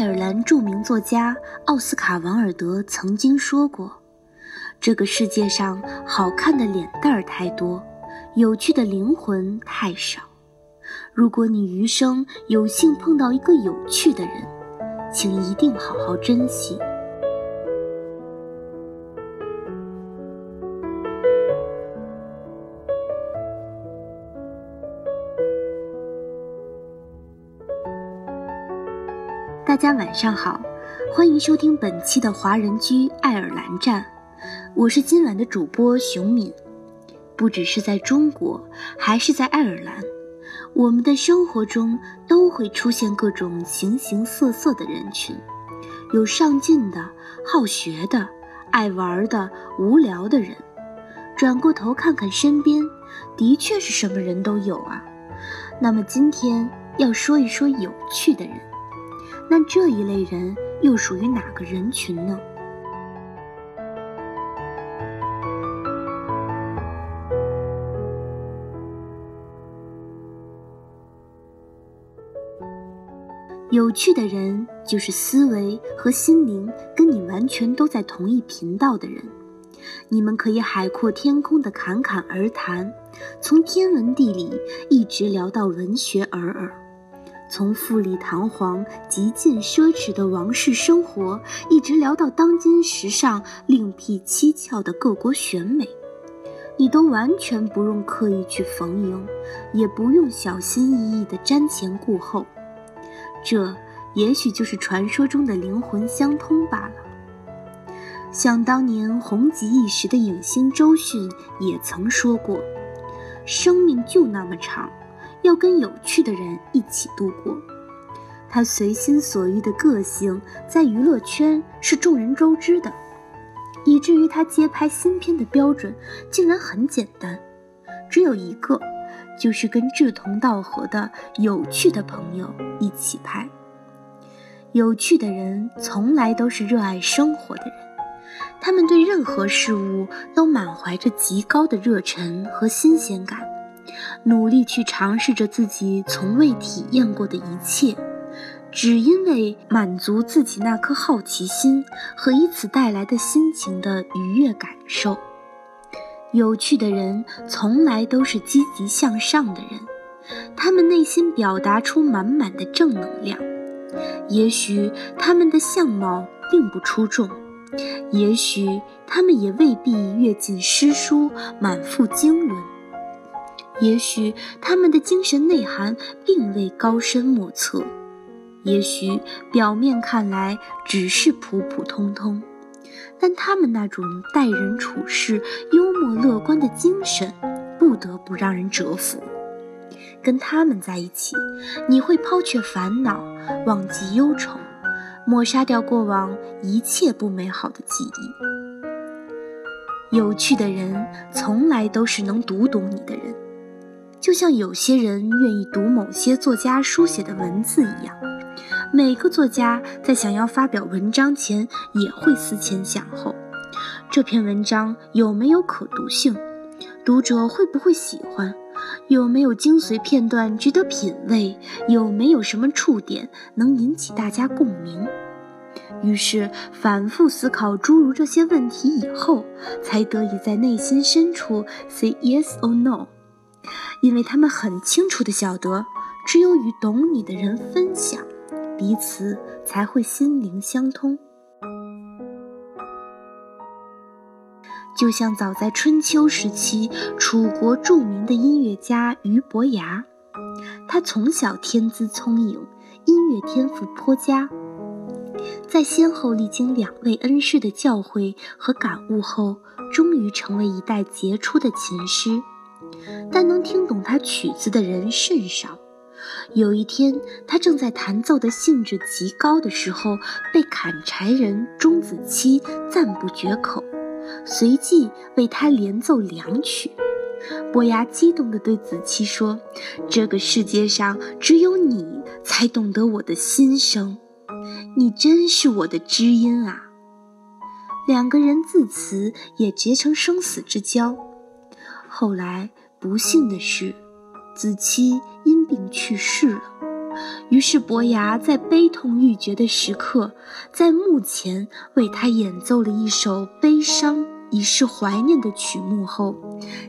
爱尔兰著名作家奥斯卡·王尔德曾经说过：“这个世界上好看的脸蛋儿太多，有趣的灵魂太少。如果你余生有幸碰到一个有趣的人，请一定好好珍惜。”大家晚上好，欢迎收听本期的华人居爱尔兰站，我是今晚的主播熊敏。不只是在中国，还是在爱尔兰，我们的生活中都会出现各种形形色色的人群，有上进的、好学的、爱玩的、无聊的人。转过头看看身边，的确是什么人都有啊。那么今天要说一说有趣的人。那这一类人又属于哪个人群呢？有趣的人就是思维和心灵跟你完全都在同一频道的人，你们可以海阔天空的侃侃而谈，从天文地理一直聊到文学尔尔。从富丽堂皇、极尽奢侈的王室生活，一直聊到当今时尚、另辟蹊跷的各国选美，你都完全不用刻意去逢迎，也不用小心翼翼地瞻前顾后。这也许就是传说中的灵魂相通罢了。想当年红极一时的影星周迅也曾说过：“生命就那么长。”要跟有趣的人一起度过，他随心所欲的个性在娱乐圈是众人周知的，以至于他接拍新片的标准竟然很简单，只有一个，就是跟志同道合的有趣的朋友一起拍。有趣的人从来都是热爱生活的人，他们对任何事物都满怀着极高的热忱和新鲜感。努力去尝试着自己从未体验过的一切，只因为满足自己那颗好奇心和以此带来的心情的愉悦感受。有趣的人从来都是积极向上的人，他们内心表达出满满的正能量。也许他们的相貌并不出众，也许他们也未必阅尽诗书，满腹经纶。也许他们的精神内涵并未高深莫测，也许表面看来只是普普通通，但他们那种待人处事幽默乐观的精神，不得不让人折服。跟他们在一起，你会抛却烦恼，忘记忧愁，抹杀掉过往一切不美好的记忆。有趣的人，从来都是能读懂你的人。就像有些人愿意读某些作家书写的文字一样，每个作家在想要发表文章前也会思前想后，这篇文章有没有可读性，读者会不会喜欢，有没有精髓片段值得品味，有没有什么触点能引起大家共鸣。于是反复思考诸如这些问题以后，才得以在内心深处 say yes or no。因为他们很清楚的晓得，只有与懂你的人分享，彼此才会心灵相通。就像早在春秋时期，楚国著名的音乐家俞伯牙，他从小天资聪颖，音乐天赋颇佳，在先后历经两位恩师的教诲和感悟后，终于成为一代杰出的琴师。但能听懂他曲子的人甚少。有一天，他正在弹奏的兴致极高的时候，被砍柴人钟子期赞不绝口，随即为他连奏两曲。伯牙激动地对子期说：“这个世界上只有你才懂得我的心声，你真是我的知音啊！”两个人自此也结成生死之交。后来。不幸的是，子期因病去世了。于是伯牙在悲痛欲绝的时刻，在墓前为他演奏了一首悲伤以示怀念的曲目后，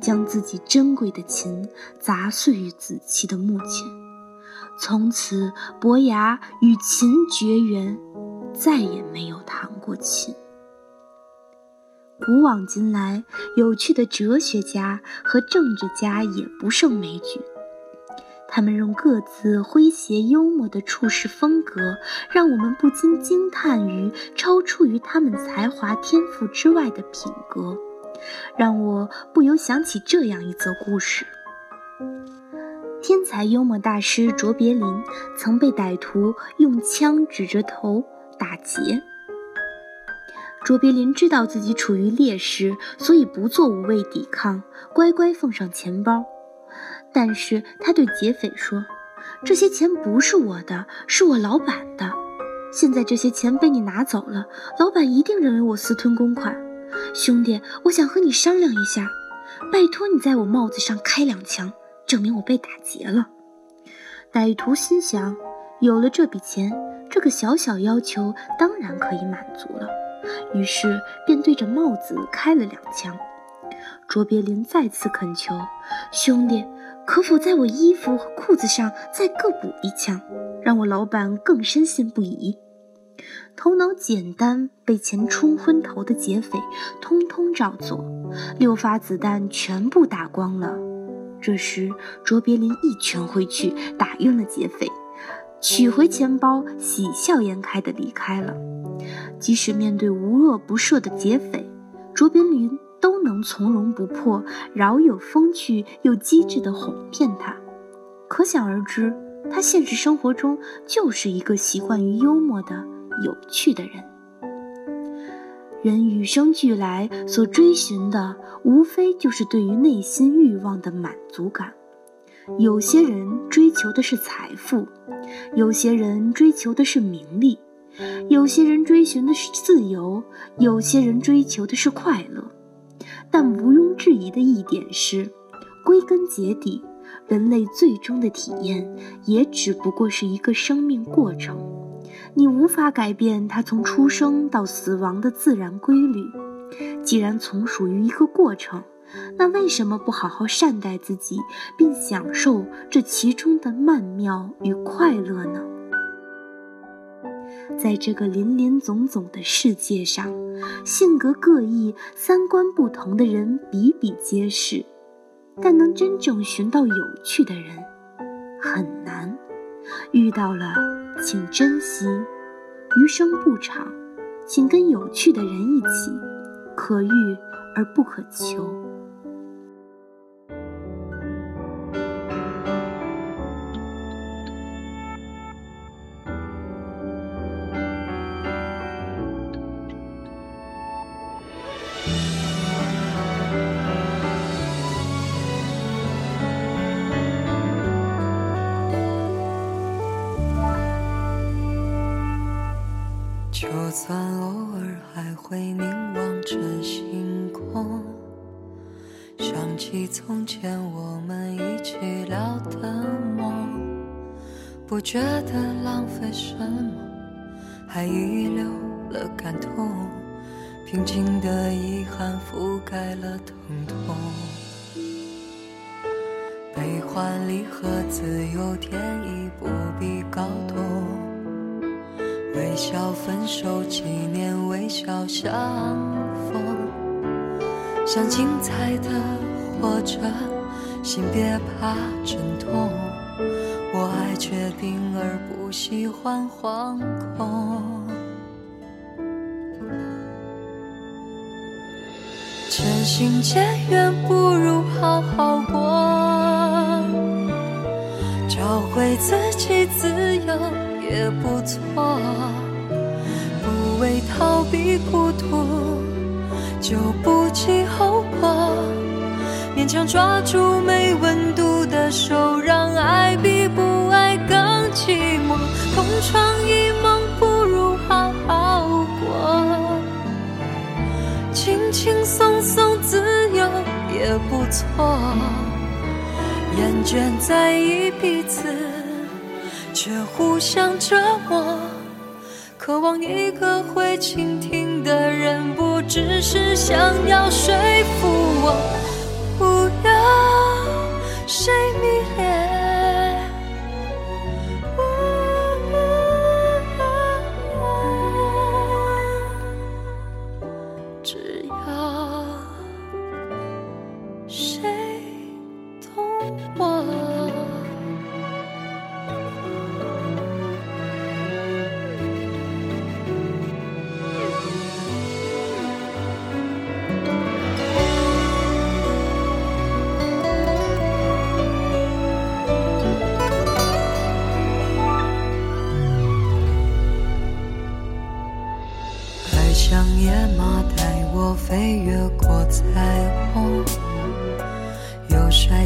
将自己珍贵的琴砸碎于子期的墓前。从此，伯牙与琴绝缘，再也没有弹过琴。古往今来，有趣的哲学家和政治家也不胜枚举。他们用各自诙谐幽默的处事风格，让我们不禁惊叹于超出于他们才华天赋之外的品格，让我不由想起这样一则故事：天才幽默大师卓别林曾被歹徒用枪指着头打劫。卓别林知道自己处于劣势，所以不做无谓抵抗，乖乖奉上钱包。但是他对劫匪说：“这些钱不是我的，是我老板的。现在这些钱被你拿走了，老板一定认为我私吞公款。兄弟，我想和你商量一下，拜托你在我帽子上开两枪，证明我被打劫了。”歹徒心想：有了这笔钱，这个小小要求当然可以满足了。于是便对着帽子开了两枪。卓别林再次恳求：“兄弟，可否在我衣服和裤子上再各补一枪，让我老板更深信不疑？”头脑简单、被钱冲昏头的劫匪通通照做，六发子弹全部打光了。这时，卓别林一拳挥去，打晕了劫匪。取回钱包，喜笑颜开地离开了。即使面对无恶不赦的劫匪，卓别林都能从容不迫、饶有风趣又机智地哄骗他。可想而知，他现实生活中就是一个习惯于幽默的有趣的人。人与生俱来所追寻的，无非就是对于内心欲望的满足感。有些人追求的是财富，有些人追求的是名利，有些人追寻的是自由，有些人追求的是快乐。但毋庸置疑的一点是，归根结底，人类最终的体验也只不过是一个生命过程。你无法改变它从出生到死亡的自然规律。既然从属于一个过程，那为什么不好好善待自己，并享受这其中的曼妙与快乐呢？在这个林林总总的世界上，性格各异、三观不同的人比比皆是，但能真正寻到有趣的人很难。遇到了，请珍惜，余生不长，请跟有趣的人一起，可遇而不可求。就算偶尔还会凝望着星空，想起从前我们一起聊的梦，不觉得浪费什么，还遗留了感动，平静的遗憾覆盖了疼痛，悲欢离合自有天意，不必搞懂。微笑分手，纪念微笑相逢。想精彩的活着，心别怕阵痛。我爱确定而不喜欢惶恐。渐行渐远不如好好过，找回自己自由。也不错，不为逃避孤独，就不计后果。勉强抓住没温度的手，让爱比不爱更寂寞。同床异梦不如好好过，轻轻松松自由也不错。厌倦在意彼此。却互相折磨。渴望一个会倾听的人，不只是想要说服我，不要谁明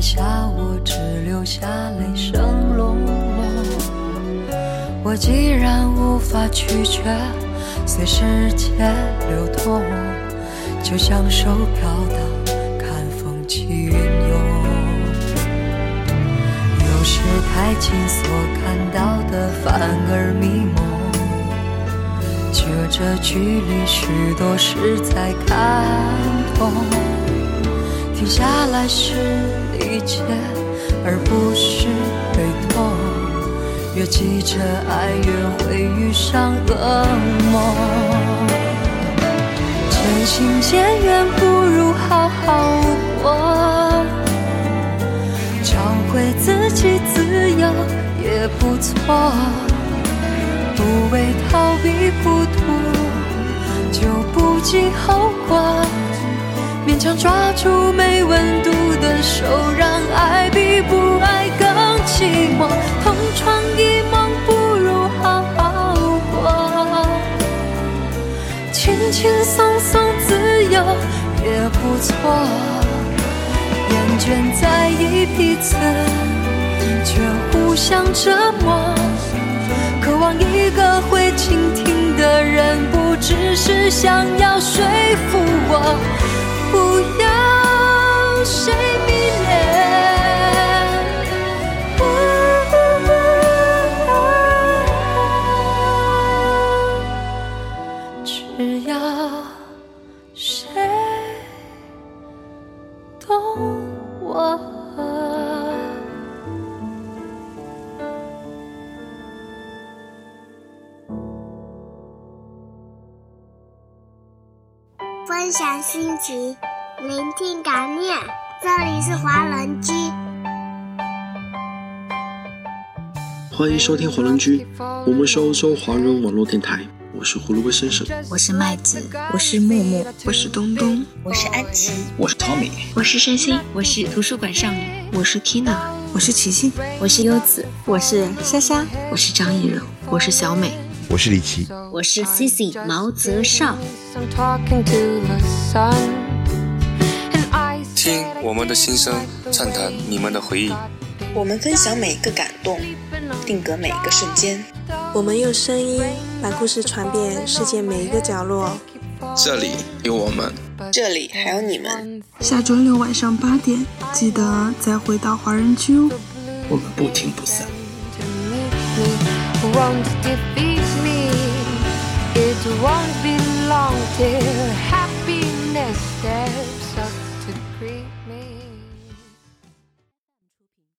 下我，只留下泪声隆隆。我既然无法拒绝，随时间流动，就像手飘荡，看风起云涌。有时太近，所看到的反而迷蒙。隔着距离，许多事在看懂。停下来时一切，而不是被动。越急着爱，越会遇上噩梦。渐行渐远不如好好过，找回自己自由也不错。不为逃避孤独，就不计后果。想抓住没温度的手，让爱比不爱更寂寞。同床异梦不如好好过，轻轻松松自由也不错。厌倦在意彼此，却互相折磨。渴望一个会倾听的人，不只是想要说服我，不要谁迷恋，只要谁懂我。分享心情，聆听感念。这里是华人居，欢迎收听华人居。我们是欧洲华人网络电台。我是胡萝卜先生，我是麦子，我是木木，我是东东，我是安琪，我是 Tommy，我是山心，我是图书馆少女，我是 Tina，我是琪琪，我是优子，我是莎莎，我是张艺柔，我是小美。我是李琦，我是 Cici 毛泽少。听我们的心声，畅谈你们的回忆。我们分享每一个感动，定格每一个瞬间。我们用声音把故事传遍世界每一个角落。这里有我们，这里还有你们。下周六晚上八点，记得再回到华人区哦。我们不听不散。Won't be long till happiness up